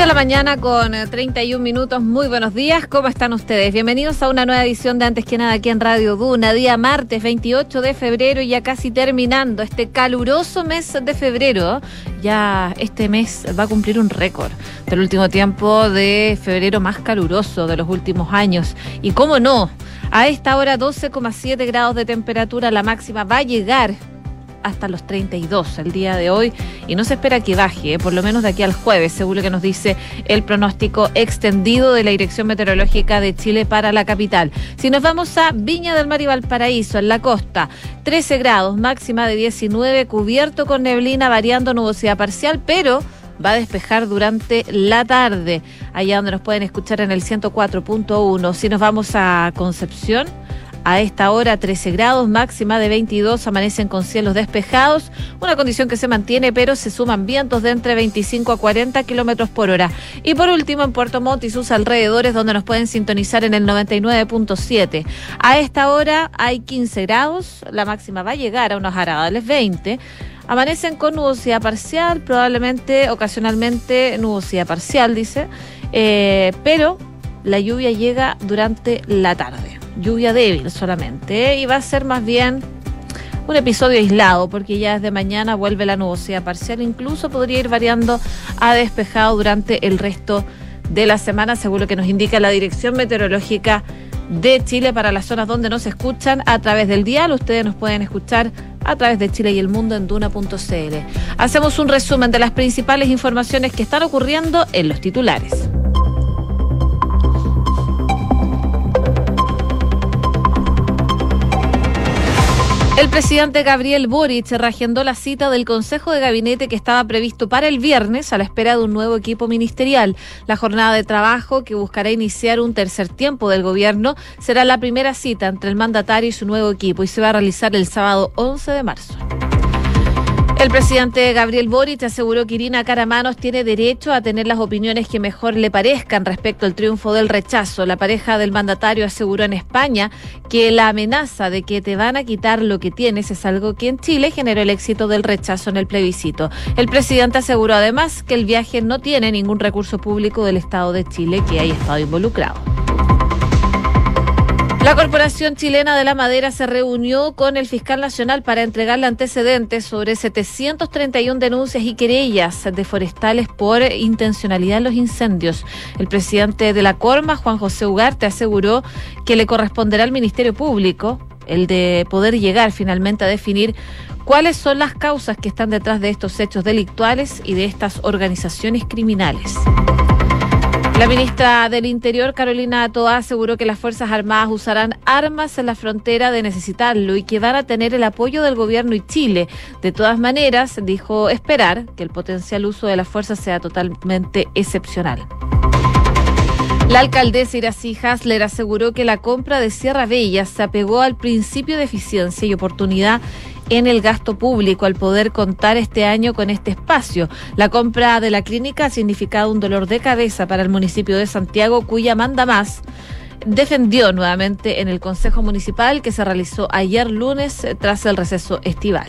de la mañana con 31 eh, minutos. Muy buenos días. ¿Cómo están ustedes? Bienvenidos a una nueva edición de Antes que nada aquí en Radio Duna. Día martes 28 de febrero, ya casi terminando este caluroso mes de febrero. Ya este mes va a cumplir un récord del último tiempo de febrero más caluroso de los últimos años. Y cómo no, a esta hora 12,7 grados de temperatura, la máxima va a llegar hasta los 32 el día de hoy y no se espera que baje, eh, por lo menos de aquí al jueves, según lo que nos dice el pronóstico extendido de la Dirección Meteorológica de Chile para la capital. Si nos vamos a Viña del Mar y Valparaíso, en la costa, 13 grados, máxima de 19, cubierto con neblina, variando nubosidad parcial, pero va a despejar durante la tarde, allá donde nos pueden escuchar en el 104.1. Si nos vamos a Concepción, a esta hora 13 grados, máxima de 22, amanecen con cielos despejados, una condición que se mantiene, pero se suman vientos de entre 25 a 40 kilómetros por hora. Y por último, en Puerto Montt y sus alrededores, donde nos pueden sintonizar en el 99.7. A esta hora hay 15 grados, la máxima va a llegar a unos agradables 20. Amanecen con nubosidad parcial, probablemente ocasionalmente nubosidad parcial, dice, eh, pero la lluvia llega durante la tarde lluvia débil solamente. ¿eh? Y va a ser más bien un episodio aislado, porque ya desde mañana vuelve la nubosidad parcial. Incluso podría ir variando a despejado durante el resto de la semana, según lo que nos indica la Dirección Meteorológica de Chile para las zonas donde nos escuchan a través del dial. Ustedes nos pueden escuchar a través de Chile y el mundo en duna.cl. Hacemos un resumen de las principales informaciones que están ocurriendo en los titulares. El presidente Gabriel Boric reagendó la cita del Consejo de Gabinete que estaba previsto para el viernes a la espera de un nuevo equipo ministerial. La jornada de trabajo, que buscará iniciar un tercer tiempo del gobierno, será la primera cita entre el mandatario y su nuevo equipo y se va a realizar el sábado 11 de marzo. El presidente Gabriel Boric aseguró que Irina Caramanos tiene derecho a tener las opiniones que mejor le parezcan respecto al triunfo del rechazo. La pareja del mandatario aseguró en España que la amenaza de que te van a quitar lo que tienes es algo que en Chile generó el éxito del rechazo en el plebiscito. El presidente aseguró además que el viaje no tiene ningún recurso público del Estado de Chile que haya estado involucrado. La Corporación Chilena de la Madera se reunió con el fiscal nacional para entregarle antecedentes sobre 731 denuncias y querellas de forestales por intencionalidad en los incendios. El presidente de la Corma, Juan José Ugarte, aseguró que le corresponderá al Ministerio Público el de poder llegar finalmente a definir cuáles son las causas que están detrás de estos hechos delictuales y de estas organizaciones criminales. La ministra del Interior, Carolina Toa, aseguró que las Fuerzas Armadas usarán armas en la frontera de necesitarlo y que van a tener el apoyo del gobierno y Chile. De todas maneras, dijo esperar que el potencial uso de las fuerzas sea totalmente excepcional. La alcaldesa Iracy Hasler aseguró que la compra de Sierra Bella se apegó al principio de eficiencia y oportunidad en el gasto público al poder contar este año con este espacio. La compra de la clínica ha significado un dolor de cabeza para el municipio de Santiago, cuya manda más defendió nuevamente en el Consejo Municipal que se realizó ayer lunes tras el receso estival.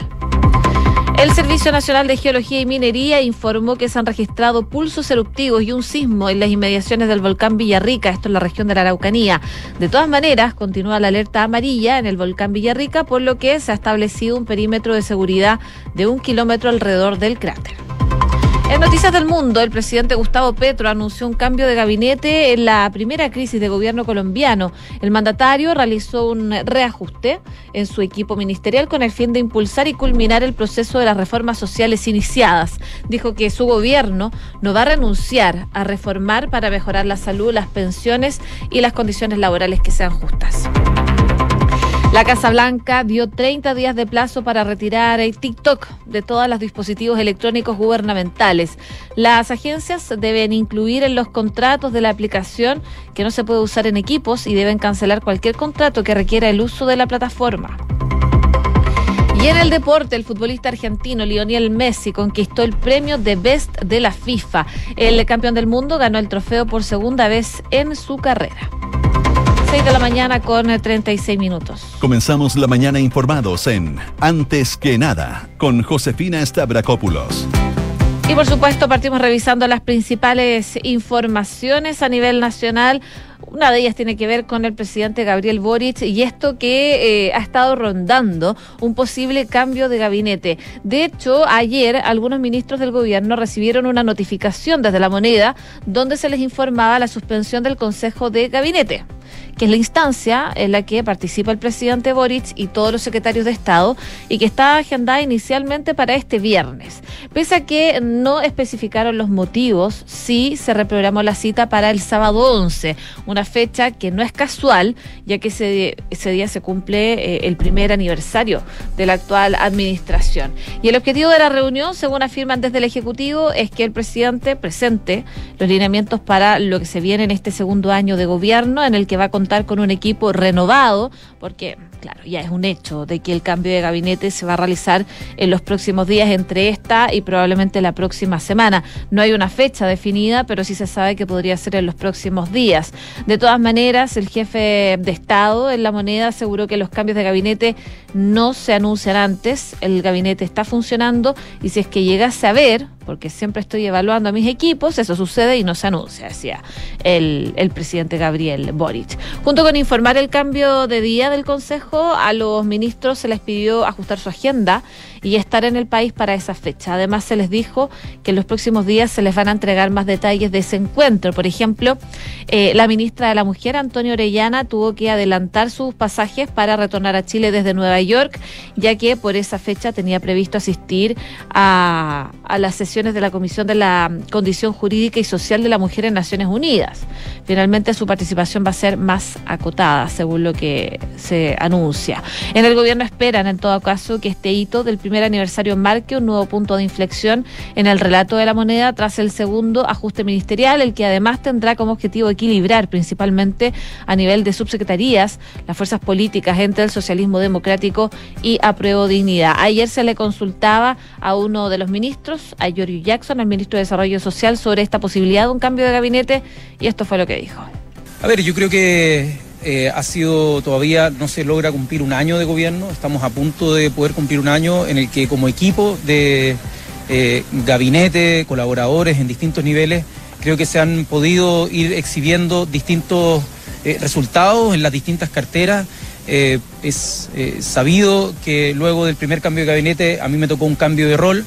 El Servicio Nacional de Geología y Minería informó que se han registrado pulsos eruptivos y un sismo en las inmediaciones del volcán Villarrica, esto en la región de la Araucanía. De todas maneras, continúa la alerta amarilla en el volcán Villarrica, por lo que se ha establecido un perímetro de seguridad de un kilómetro alrededor del cráter. En Noticias del Mundo, el presidente Gustavo Petro anunció un cambio de gabinete en la primera crisis de gobierno colombiano. El mandatario realizó un reajuste en su equipo ministerial con el fin de impulsar y culminar el proceso de las reformas sociales iniciadas. Dijo que su gobierno no va a renunciar a reformar para mejorar la salud, las pensiones y las condiciones laborales que sean justas. La Casa Blanca dio 30 días de plazo para retirar el TikTok de todos los dispositivos electrónicos gubernamentales. Las agencias deben incluir en los contratos de la aplicación que no se puede usar en equipos y deben cancelar cualquier contrato que requiera el uso de la plataforma. Y en el deporte, el futbolista argentino Lionel Messi conquistó el premio de Best de la FIFA. El campeón del mundo ganó el trofeo por segunda vez en su carrera. 6 de la mañana con 36 eh, minutos. Comenzamos la mañana informados en Antes que nada con Josefina Stavrakopoulos. Y por supuesto partimos revisando las principales informaciones a nivel nacional. Una de ellas tiene que ver con el presidente Gabriel Boric y esto que eh, ha estado rondando un posible cambio de gabinete. De hecho, ayer algunos ministros del gobierno recibieron una notificación desde la moneda donde se les informaba la suspensión del Consejo de Gabinete que es la instancia en la que participa el presidente Boric y todos los secretarios de Estado y que estaba agendada inicialmente para este viernes. Pese a que no especificaron los motivos, sí se reprogramó la cita para el sábado 11, una fecha que no es casual, ya que ese, ese día se cumple eh, el primer aniversario de la actual administración. Y el objetivo de la reunión, según afirman desde el Ejecutivo, es que el presidente presente los lineamientos para lo que se viene en este segundo año de gobierno, en el que va a contar con un equipo renovado, porque claro, ya es un hecho de que el cambio de gabinete se va a realizar en los próximos días entre esta y probablemente la próxima semana. No hay una fecha definida, pero sí se sabe que podría ser en los próximos días. De todas maneras, el jefe de Estado en la moneda aseguró que los cambios de gabinete no se anuncian antes, el gabinete está funcionando y si es que llegase a ver, porque siempre estoy evaluando a mis equipos, eso sucede y no se anuncia, decía el, el presidente Gabriel Boric. Junto con informar el cambio de día del Consejo, a los ministros se les pidió ajustar su agenda y estar en el país para esa fecha. Además, se les dijo que en los próximos días se les van a entregar más detalles de ese encuentro. Por ejemplo, eh, la ministra de la Mujer, Antonio Orellana, tuvo que adelantar sus pasajes para retornar a Chile desde Nueva York, ya que por esa fecha tenía previsto asistir a, a las sesiones de la Comisión de la Condición Jurídica y Social de la Mujer en Naciones Unidas. Finalmente, su participación va a ser más acotada, según lo que se anuncia. En el gobierno esperan, en todo caso, que este hito del primer aniversario marque un nuevo punto de inflexión en el relato de la moneda tras el segundo ajuste ministerial, el que además tendrá como objetivo equilibrar principalmente a nivel de subsecretarías las fuerzas políticas entre el socialismo democrático y apruebo dignidad. Ayer se le consultaba a uno de los ministros, a Giorgio Jackson, el ministro de Desarrollo Social, sobre esta posibilidad de un cambio de gabinete y esto fue lo que dijo. A ver, yo creo que eh, ha sido todavía no se logra cumplir un año de gobierno, estamos a punto de poder cumplir un año en el que como equipo de eh, gabinete, colaboradores en distintos niveles, creo que se han podido ir exhibiendo distintos eh, resultados en las distintas carteras. es sabido que luego del primer cambio de gabinete a mí me tocó un cambio de rol,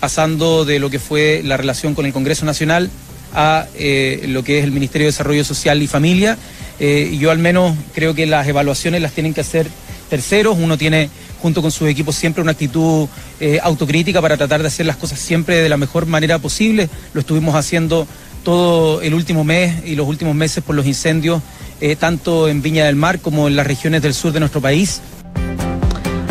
pasando de lo que fue la relación con el Congreso Nacional a lo que es el Ministerio de Desarrollo Social y Familia eh, yo al menos creo que las evaluaciones las tienen que hacer terceros. Uno tiene junto con sus equipos siempre una actitud eh, autocrítica para tratar de hacer las cosas siempre de la mejor manera posible. Lo estuvimos haciendo todo el último mes y los últimos meses por los incendios, eh, tanto en Viña del Mar como en las regiones del sur de nuestro país.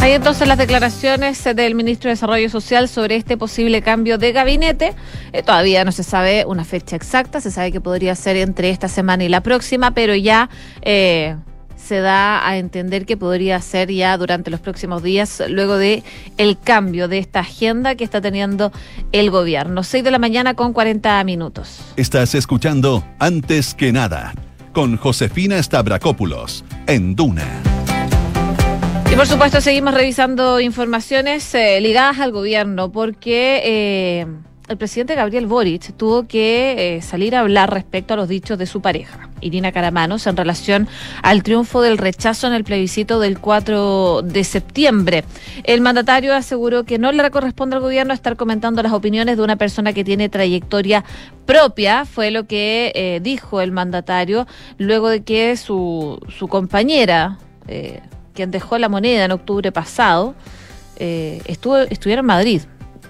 Hay entonces las declaraciones del ministro de Desarrollo Social sobre este posible cambio de gabinete. Eh, todavía no se sabe una fecha exacta, se sabe que podría ser entre esta semana y la próxima, pero ya eh, se da a entender que podría ser ya durante los próximos días, luego de el cambio de esta agenda que está teniendo el gobierno. 6 de la mañana con 40 minutos. Estás escuchando Antes que nada con Josefina Stavrakopoulos en Duna. Y por supuesto seguimos revisando informaciones eh, ligadas al gobierno porque eh, el presidente Gabriel Boric tuvo que eh, salir a hablar respecto a los dichos de su pareja, Irina Caramanos, en relación al triunfo del rechazo en el plebiscito del 4 de septiembre. El mandatario aseguró que no le corresponde al gobierno estar comentando las opiniones de una persona que tiene trayectoria propia, fue lo que dijo el mandatario luego de que su, su compañera quien dejó la moneda en octubre pasado, eh, estuvo, estuviera en Madrid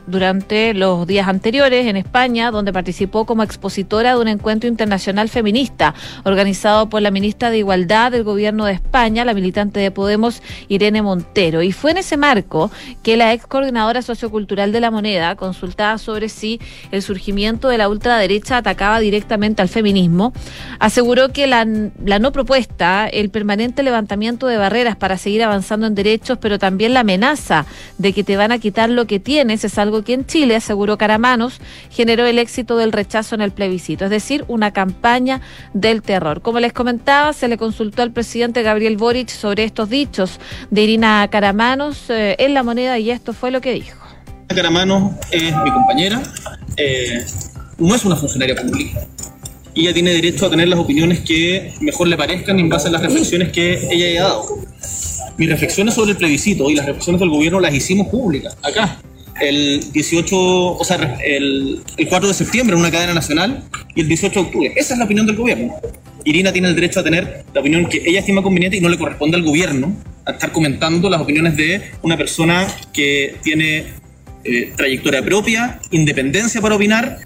durante los días anteriores en España, donde participó como expositora de un encuentro internacional feminista organizado por la ministra de Igualdad del Gobierno de España, la militante de Podemos, Irene Montero. Y fue en ese marco que la ex coordinadora sociocultural de la moneda consultaba sobre si el surgimiento de la ultraderecha atacaba directamente al feminismo. Aseguró que la, la no propuesta, el permanente levantamiento de barreras para seguir avanzando en derechos, pero también la amenaza de que te van a quitar lo que tienes, es algo que en Chile, aseguró Caramanos, generó el éxito del rechazo en el plebiscito, es decir, una campaña del terror. Como les comentaba, se le consultó al presidente Gabriel Boric sobre estos dichos de Irina Caramanos eh, en la moneda y esto fue lo que dijo. Caramanos es mi compañera, eh, no es una funcionaria pública. Y ella tiene derecho a tener las opiniones que mejor le parezcan en base a las reflexiones que ella haya dado. Mis reflexiones sobre el plebiscito y las reflexiones del gobierno las hicimos públicas, acá, el 18, o sea, el, el 4 de septiembre en una cadena nacional y el 18 de octubre. Esa es la opinión del gobierno. Irina tiene el derecho a tener la opinión que ella estima conveniente y no le corresponde al gobierno a estar comentando las opiniones de una persona que tiene eh, trayectoria propia, independencia para opinar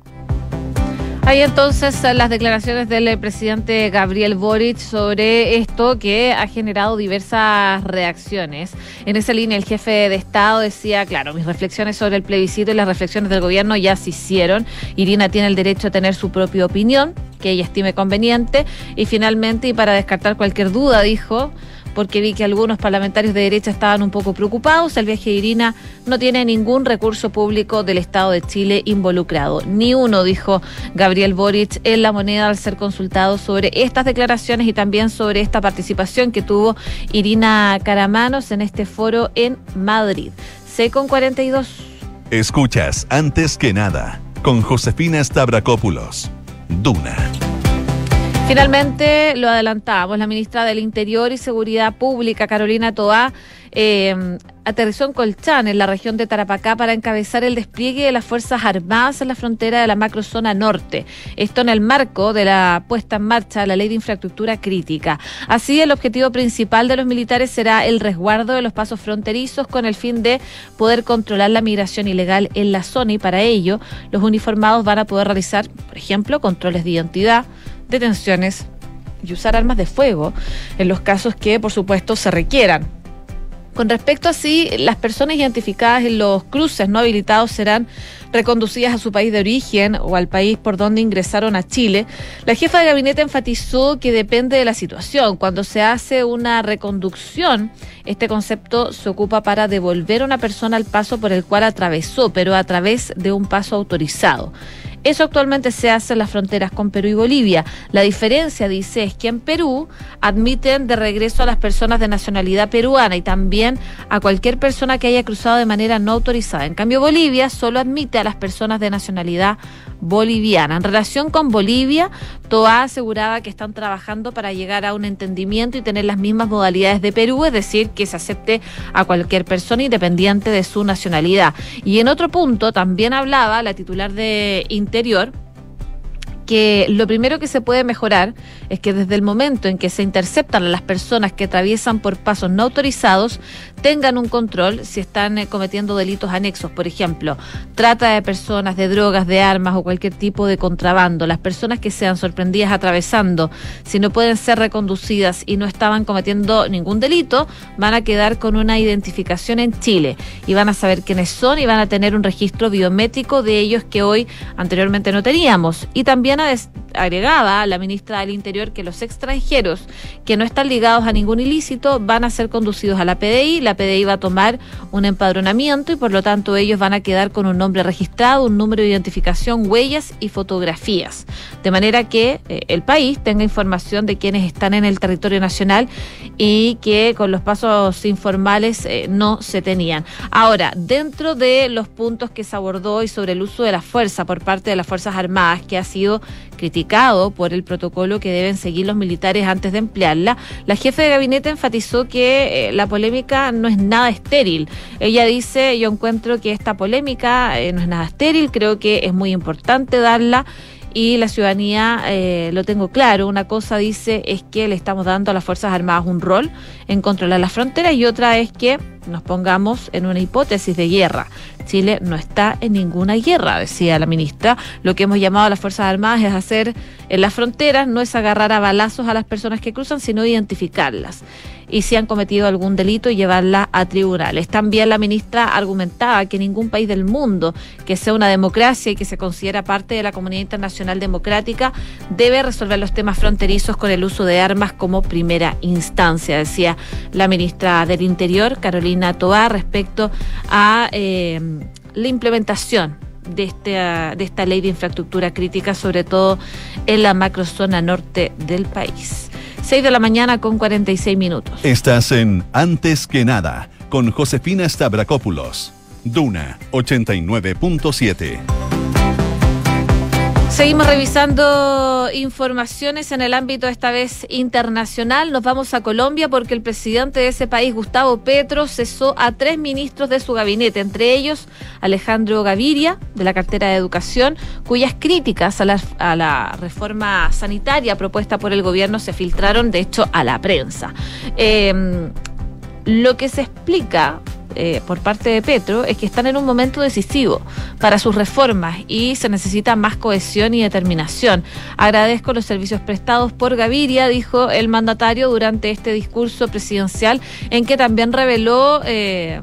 hay entonces las declaraciones del presidente Gabriel Boric sobre esto que ha generado diversas reacciones. En esa línea el jefe de Estado decía, claro, mis reflexiones sobre el plebiscito y las reflexiones del gobierno ya se hicieron. Irina tiene el derecho a tener su propia opinión, que ella estime conveniente. Y finalmente, y para descartar cualquier duda, dijo, porque vi que algunos parlamentarios de derecha estaban un poco preocupados. El viaje de Irina no tiene ningún recurso público del Estado de Chile involucrado. Ni uno, dijo Gabriel Boric en la moneda al ser consultado sobre estas declaraciones y también sobre esta participación que tuvo Irina Caramanos en este foro en Madrid. C con 42. Escuchas antes que nada con Josefina Stavrakopoulos. Duna. Finalmente, lo adelantamos, la ministra del Interior y Seguridad Pública, Carolina Toá, eh, aterrizó en Colchán, en la región de Tarapacá, para encabezar el despliegue de las Fuerzas Armadas en la frontera de la macrozona norte. Esto en el marco de la puesta en marcha de la Ley de Infraestructura Crítica. Así, el objetivo principal de los militares será el resguardo de los pasos fronterizos con el fin de poder controlar la migración ilegal en la zona y para ello los uniformados van a poder realizar, por ejemplo, controles de identidad, detenciones y usar armas de fuego en los casos que, por supuesto, se requieran. Con respecto a si las personas identificadas en los cruces no habilitados serán reconducidas a su país de origen o al país por donde ingresaron a Chile, la jefa de gabinete enfatizó que depende de la situación. Cuando se hace una reconducción, este concepto se ocupa para devolver a una persona al paso por el cual atravesó, pero a través de un paso autorizado. Eso actualmente se hace en las fronteras con Perú y Bolivia. La diferencia, dice, es que en Perú admiten de regreso a las personas de nacionalidad peruana y también a cualquier persona que haya cruzado de manera no autorizada. En cambio, Bolivia solo admite a las personas de nacionalidad boliviana. En relación con Bolivia, Toa aseguraba que están trabajando para llegar a un entendimiento y tener las mismas modalidades de Perú, es decir, que se acepte a cualquier persona independiente de su nacionalidad. Y en otro punto también hablaba la titular de Interior, que lo primero que se puede mejorar es que desde el momento en que se interceptan a las personas que atraviesan por pasos no autorizados, tengan un control si están eh, cometiendo delitos anexos, por ejemplo, trata de personas, de drogas, de armas o cualquier tipo de contrabando. Las personas que sean sorprendidas atravesando, si no pueden ser reconducidas y no estaban cometiendo ningún delito, van a quedar con una identificación en Chile y van a saber quiénes son y van a tener un registro biométrico de ellos que hoy anteriormente no teníamos. Y también agregaba la ministra del Interior que los extranjeros que no están ligados a ningún ilícito van a ser conducidos a la PDI la PDI va a tomar un empadronamiento y por lo tanto ellos van a quedar con un nombre registrado, un número de identificación, huellas y fotografías. De manera que eh, el país tenga información de quienes están en el territorio nacional y que con los pasos informales eh, no se tenían. Ahora, dentro de los puntos que se abordó y sobre el uso de la fuerza por parte de las Fuerzas Armadas, que ha sido criticado por el protocolo que deben seguir los militares antes de emplearla, la jefe de gabinete enfatizó que eh, la polémica no es nada estéril. Ella dice, yo encuentro que esta polémica eh, no es nada estéril, creo que es muy importante darla y la ciudadanía, eh, lo tengo claro, una cosa dice es que le estamos dando a las Fuerzas Armadas un rol en controlar las fronteras y otra es que nos pongamos en una hipótesis de guerra. Chile no está en ninguna guerra, decía la ministra. Lo que hemos llamado a las Fuerzas Armadas es hacer en las fronteras, no es agarrar a balazos a las personas que cruzan, sino identificarlas y si han cometido algún delito y llevarla a tribunales. También la ministra argumentaba que ningún país del mundo que sea una democracia y que se considera parte de la comunidad internacional democrática debe resolver los temas fronterizos con el uso de armas como primera instancia, decía la ministra del Interior, Carolina Toá, respecto a eh, la implementación de esta, de esta ley de infraestructura crítica, sobre todo en la macrozona norte del país. 6 de la mañana con 46 minutos. Estás en Antes que nada con Josefina Stavrakopoulos. Duna 89.7. Seguimos revisando informaciones en el ámbito esta vez internacional. Nos vamos a Colombia porque el presidente de ese país, Gustavo Petro, cesó a tres ministros de su gabinete, entre ellos Alejandro Gaviria, de la cartera de Educación, cuyas críticas a la, a la reforma sanitaria propuesta por el gobierno se filtraron, de hecho, a la prensa. Eh, lo que se explica eh, por parte de Petro es que están en un momento decisivo para sus reformas y se necesita más cohesión y determinación. Agradezco los servicios prestados por Gaviria, dijo el mandatario durante este discurso presidencial, en que también reveló. Eh,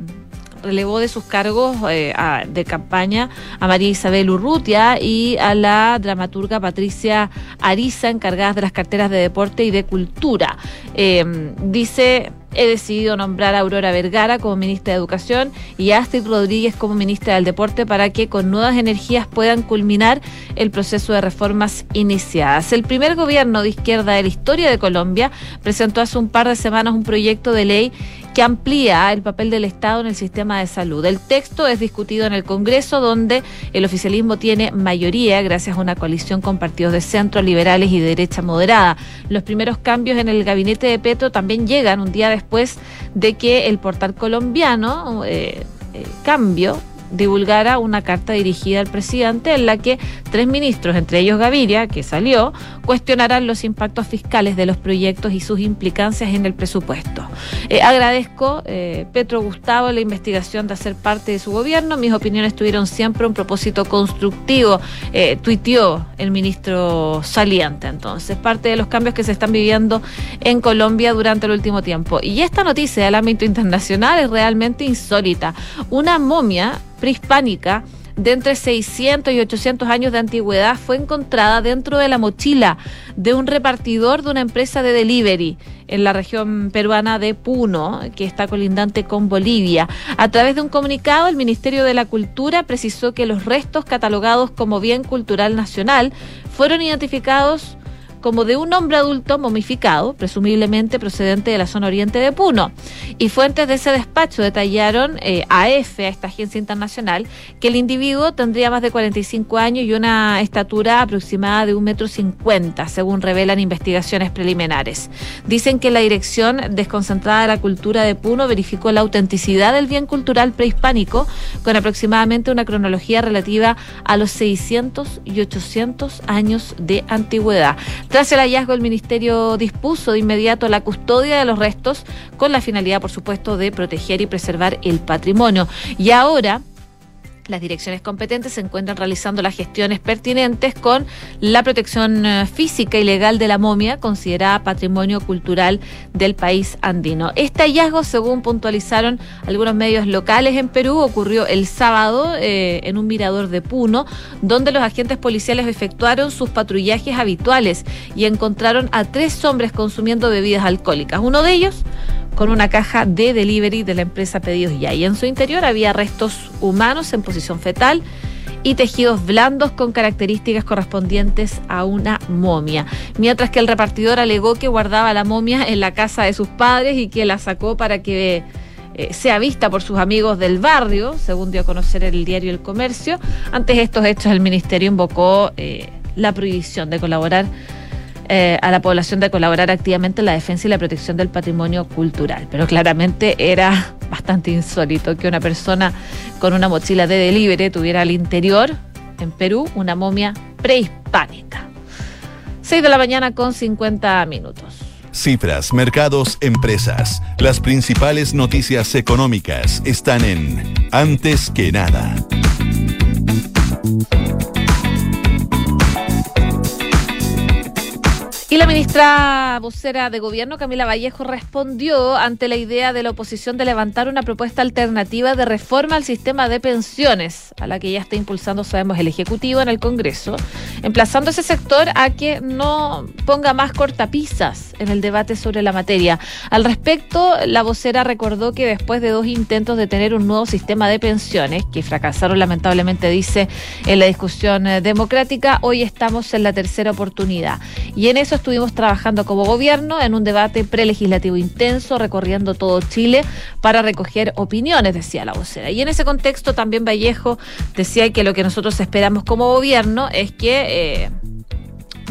relevó de sus cargos eh, de campaña a María Isabel Urrutia y a la dramaturga Patricia Ariza, encargadas de las carteras de deporte y de cultura. Eh, dice he decidido nombrar a Aurora Vergara como ministra de Educación y a Astrid Rodríguez como ministra del Deporte para que con nuevas energías puedan culminar el proceso de reformas iniciadas. El primer gobierno de izquierda de la historia de Colombia presentó hace un par de semanas un proyecto de ley que amplía el papel del Estado en el sistema de salud. El texto es discutido en el Congreso, donde el oficialismo tiene mayoría gracias a una coalición con partidos de centro, liberales y derecha moderada. Los primeros cambios en el gabinete de Petro también llegan un día después de que el portal colombiano eh, eh, Cambio divulgara una carta dirigida al presidente en la que tres ministros, entre ellos Gaviria, que salió, cuestionarán los impactos fiscales de los proyectos y sus implicancias en el presupuesto. Eh, agradezco, eh, Petro Gustavo, la investigación de hacer parte de su gobierno. Mis opiniones tuvieron siempre un propósito constructivo, eh, tuiteó el ministro saliente. Entonces, parte de los cambios que se están viviendo en Colombia durante el último tiempo. Y esta noticia del ámbito internacional es realmente insólita. Una momia prehispánica de entre 600 y 800 años de antigüedad fue encontrada dentro de la mochila de un repartidor de una empresa de delivery en la región peruana de Puno, que está colindante con Bolivia. A través de un comunicado, el Ministerio de la Cultura precisó que los restos catalogados como bien cultural nacional fueron identificados como de un hombre adulto momificado, presumiblemente procedente de la zona oriente de Puno. Y fuentes de ese despacho detallaron eh, a EFE, a esta agencia internacional, que el individuo tendría más de 45 años y una estatura aproximada de un metro cincuenta, según revelan investigaciones preliminares. Dicen que la Dirección Desconcentrada de la Cultura de Puno verificó la autenticidad del bien cultural prehispánico con aproximadamente una cronología relativa a los 600 y 800 años de antigüedad. Tras el hallazgo, el Ministerio dispuso de inmediato la custodia de los restos con la finalidad, por supuesto, de proteger y preservar el patrimonio. Y ahora las direcciones competentes se encuentran realizando las gestiones pertinentes con la protección eh, física y legal de la momia, considerada patrimonio cultural del país andino. Este hallazgo, según puntualizaron algunos medios locales en Perú, ocurrió el sábado eh, en un mirador de Puno, donde los agentes policiales efectuaron sus patrullajes habituales y encontraron a tres hombres consumiendo bebidas alcohólicas. Uno de ellos con una caja de delivery de la empresa Pedidos Ya. Y en su interior había restos humanos en posición fetal y tejidos blandos con características correspondientes a una momia. Mientras que el repartidor alegó que guardaba la momia en la casa de sus padres y que la sacó para que eh, sea vista por sus amigos del barrio, según dio a conocer el diario El Comercio. Antes de estos hechos, el ministerio invocó eh, la prohibición de colaborar eh, a la población de colaborar activamente en la defensa y la protección del patrimonio cultural. Pero claramente era bastante insólito que una persona con una mochila de delivery tuviera al interior, en Perú, una momia prehispánica. 6 de la mañana con 50 minutos. Cifras, mercados, empresas. Las principales noticias económicas están en Antes que nada. Y la ministra vocera de gobierno, Camila Vallejo, respondió ante la idea de la oposición de levantar una propuesta alternativa de reforma al sistema de pensiones, a la que ya está impulsando, sabemos, el Ejecutivo en el Congreso, emplazando ese sector a que no ponga más cortapisas en el debate sobre la materia. Al respecto, la vocera recordó que después de dos intentos de tener un nuevo sistema de pensiones, que fracasaron lamentablemente, dice, en la discusión eh, democrática, hoy estamos en la tercera oportunidad. Y en eso estuvimos trabajando como gobierno en un debate prelegislativo intenso, recorriendo todo Chile para recoger opiniones, decía la vocera. Y en ese contexto también Vallejo decía que lo que nosotros esperamos como gobierno es que... Eh,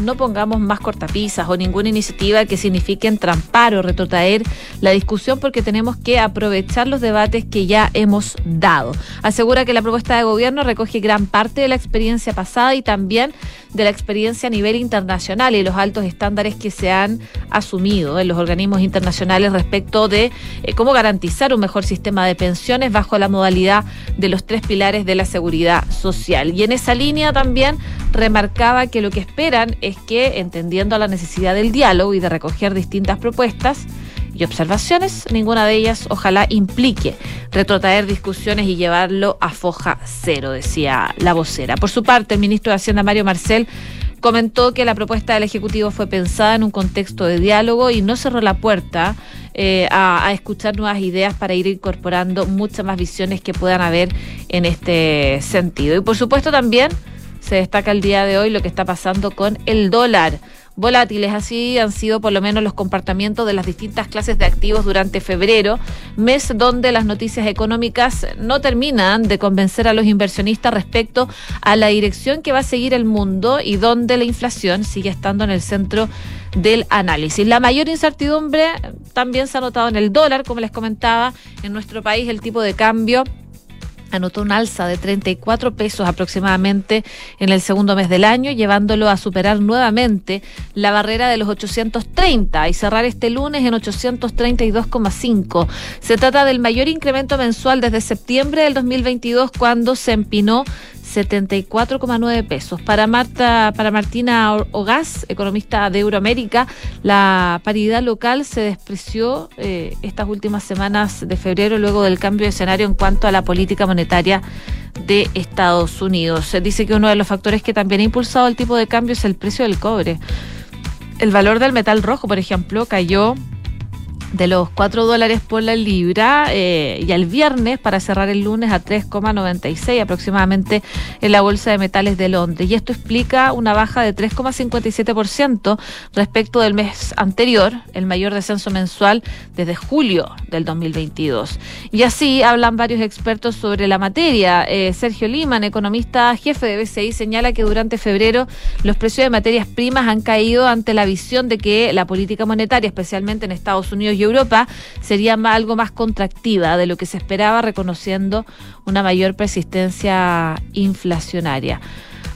no pongamos más cortapisas o ninguna iniciativa que signifique entrampar o retrotraer la discusión porque tenemos que aprovechar los debates que ya hemos dado. Asegura que la propuesta de gobierno recoge gran parte de la experiencia pasada y también de la experiencia a nivel internacional y los altos estándares que se han asumido en los organismos internacionales respecto de eh, cómo garantizar un mejor sistema de pensiones bajo la modalidad de los tres pilares de la seguridad social. Y en esa línea también remarcaba que lo que esperan es que, entendiendo la necesidad del diálogo y de recoger distintas propuestas, y observaciones, ninguna de ellas ojalá implique retrotraer discusiones y llevarlo a foja cero, decía la vocera. Por su parte, el ministro de Hacienda, Mario Marcel, comentó que la propuesta del Ejecutivo fue pensada en un contexto de diálogo y no cerró la puerta eh, a, a, escuchar nuevas ideas para ir incorporando muchas más visiones que puedan haber en este sentido. Y por supuesto también se destaca el día de hoy lo que está pasando con el dólar. Volátiles así han sido por lo menos los comportamientos de las distintas clases de activos durante febrero, mes donde las noticias económicas no terminan de convencer a los inversionistas respecto a la dirección que va a seguir el mundo y donde la inflación sigue estando en el centro del análisis. La mayor incertidumbre también se ha notado en el dólar, como les comentaba, en nuestro país el tipo de cambio anotó un alza de 34 pesos aproximadamente en el segundo mes del año, llevándolo a superar nuevamente la barrera de los 830 y cerrar este lunes en 832,5. Se trata del mayor incremento mensual desde septiembre del 2022 cuando se empinó 74,9 pesos. Para Marta, para Martina Ogas, economista de Euroamérica, la paridad local se despreció eh, estas últimas semanas de febrero luego del cambio de escenario en cuanto a la política monetaria de Estados Unidos. Se dice que uno de los factores que también ha impulsado el tipo de cambio es el precio del cobre. El valor del metal rojo, por ejemplo, cayó de los 4 dólares por la libra eh, y al viernes para cerrar el lunes a 3,96 aproximadamente en la Bolsa de Metales de Londres. Y esto explica una baja de 3,57% respecto del mes anterior, el mayor descenso mensual desde julio del 2022. Y así hablan varios expertos sobre la materia. Eh, Sergio Liman, economista jefe de BCI, señala que durante febrero los precios de materias primas han caído ante la visión de que la política monetaria, especialmente en Estados Unidos y Europa sería algo más contractiva de lo que se esperaba, reconociendo una mayor persistencia inflacionaria.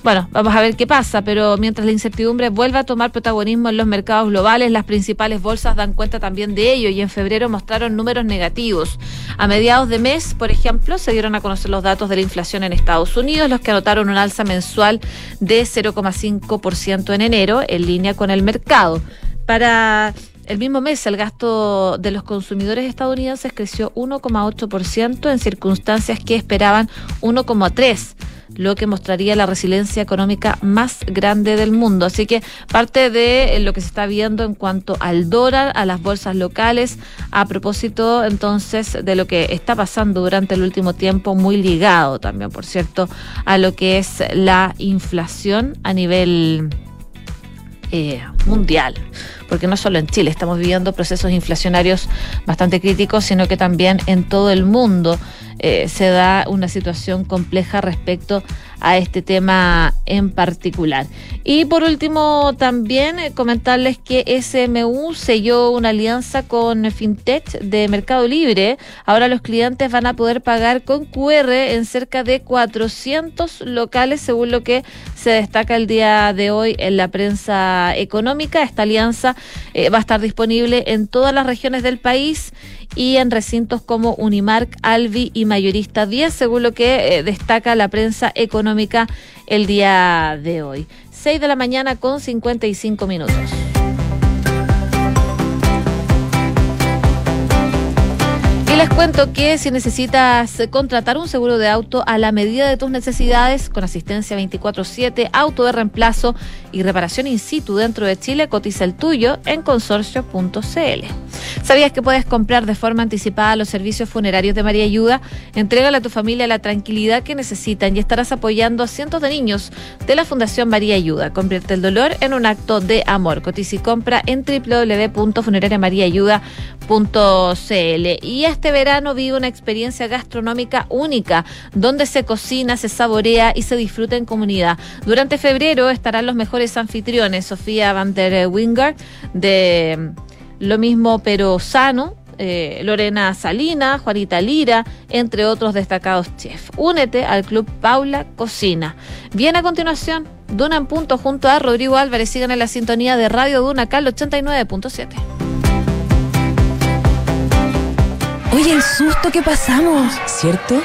Bueno, vamos a ver qué pasa, pero mientras la incertidumbre vuelva a tomar protagonismo en los mercados globales, las principales bolsas dan cuenta también de ello y en febrero mostraron números negativos. A mediados de mes, por ejemplo, se dieron a conocer los datos de la inflación en Estados Unidos, los que anotaron un alza mensual de 0,5% en enero, en línea con el mercado. Para el mismo mes, el gasto de los consumidores estadounidenses creció 1,8% en circunstancias que esperaban 1,3% lo que mostraría la resiliencia económica más grande del mundo. Así que parte de lo que se está viendo en cuanto al dólar, a las bolsas locales, a propósito entonces de lo que está pasando durante el último tiempo, muy ligado también, por cierto, a lo que es la inflación a nivel eh, mundial porque no solo en Chile estamos viviendo procesos inflacionarios bastante críticos, sino que también en todo el mundo eh, se da una situación compleja respecto a este tema en particular. Y por último, también eh, comentarles que SMU selló una alianza con FinTech de Mercado Libre. Ahora los clientes van a poder pagar con QR en cerca de 400 locales, según lo que se destaca el día de hoy en la prensa económica. Esta alianza eh, va a estar disponible en todas las regiones del país y en recintos como Unimark, Alvi y Mayorista 10, según lo que eh, destaca la prensa económica el día de hoy. 6 de la mañana con 55 minutos. Les cuento que si necesitas contratar un seguro de auto a la medida de tus necesidades, con asistencia 24-7, auto de reemplazo y reparación in situ dentro de Chile, cotiza el tuyo en consorcio.cl. ¿Sabías que puedes comprar de forma anticipada los servicios funerarios de María Ayuda? Entrégale a tu familia la tranquilidad que necesitan y estarás apoyando a cientos de niños de la Fundación María Ayuda. Convierte el dolor en un acto de amor. Cotiza y compra en www.funerariamariaayuda.cl. Y este verano vive una experiencia gastronómica única, donde se cocina, se saborea y se disfruta en comunidad. Durante febrero estarán los mejores anfitriones, Sofía van der Wingard de Lo mismo pero sano, eh, Lorena Salina, Juanita Lira, entre otros destacados chefs. Únete al Club Paula Cocina. Bien a continuación, Duna en punto junto a Rodrigo Álvarez. Sigan en la sintonía de Radio Duna, Cal 89.7. Oye, el susto que pasamos, ¿cierto?